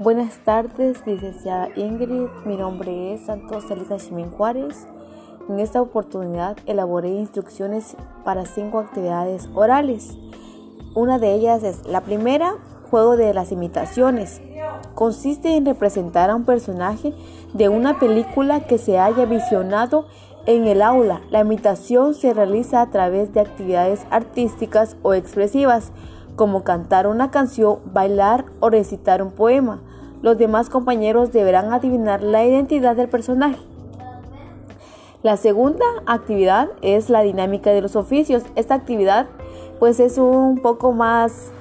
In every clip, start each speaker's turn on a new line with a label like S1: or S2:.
S1: Buenas tardes, licenciada Ingrid. Mi nombre es Santos Elisa Jiménez Juárez. En esta oportunidad elaboré instrucciones para cinco actividades orales. Una de ellas es la primera, juego de las imitaciones. Consiste en representar a un personaje de una película que se haya visionado en el aula. La imitación se realiza a través de actividades artísticas o expresivas como cantar una canción, bailar o recitar un poema. Los demás compañeros deberán adivinar la identidad del personaje. La segunda actividad es la dinámica de los oficios. Esta actividad pues es un poco más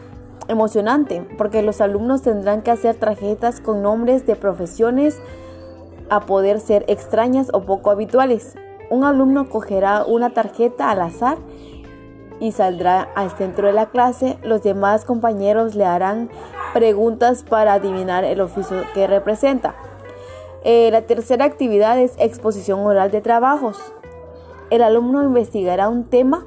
S1: emocionante porque los alumnos tendrán que hacer tarjetas con nombres de profesiones a poder ser extrañas o poco habituales. Un alumno cogerá una tarjeta al azar y saldrá al centro de la clase. Los demás compañeros le harán preguntas para adivinar el oficio que representa. Eh, la tercera actividad es exposición oral de trabajos. El alumno investigará un tema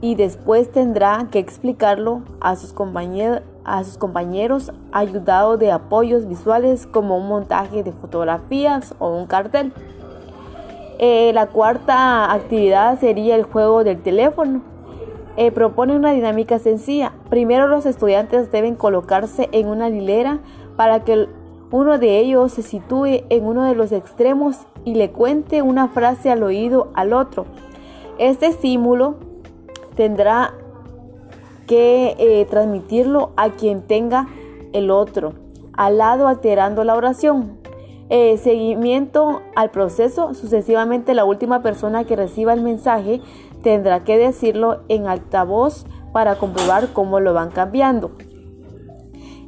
S1: y después tendrá que explicarlo a sus, compañeros, a sus compañeros ayudado de apoyos visuales como un montaje de fotografías o un cartel. Eh, la cuarta actividad sería el juego del teléfono. Eh, propone una dinámica sencilla. Primero los estudiantes deben colocarse en una hilera para que uno de ellos se sitúe en uno de los extremos y le cuente una frase al oído al otro. Este estímulo tendrá que eh, transmitirlo a quien tenga el otro, al lado alterando la oración. Eh, seguimiento al proceso, sucesivamente la última persona que reciba el mensaje tendrá que decirlo en altavoz para comprobar cómo lo van cambiando.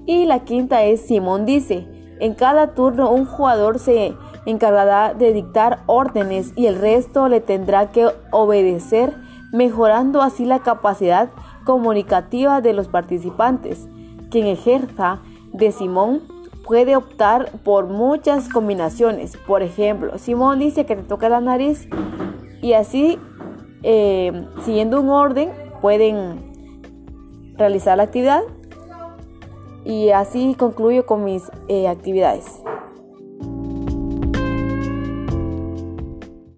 S1: Y la quinta es Simón dice, en cada turno un jugador se encargará de dictar órdenes y el resto le tendrá que obedecer, mejorando así la capacidad comunicativa de los participantes. Quien ejerza de Simón puede optar por muchas combinaciones. Por ejemplo, Simón dice que te toca la nariz y así, eh, siguiendo un orden, pueden realizar la actividad y así concluyo con mis eh, actividades.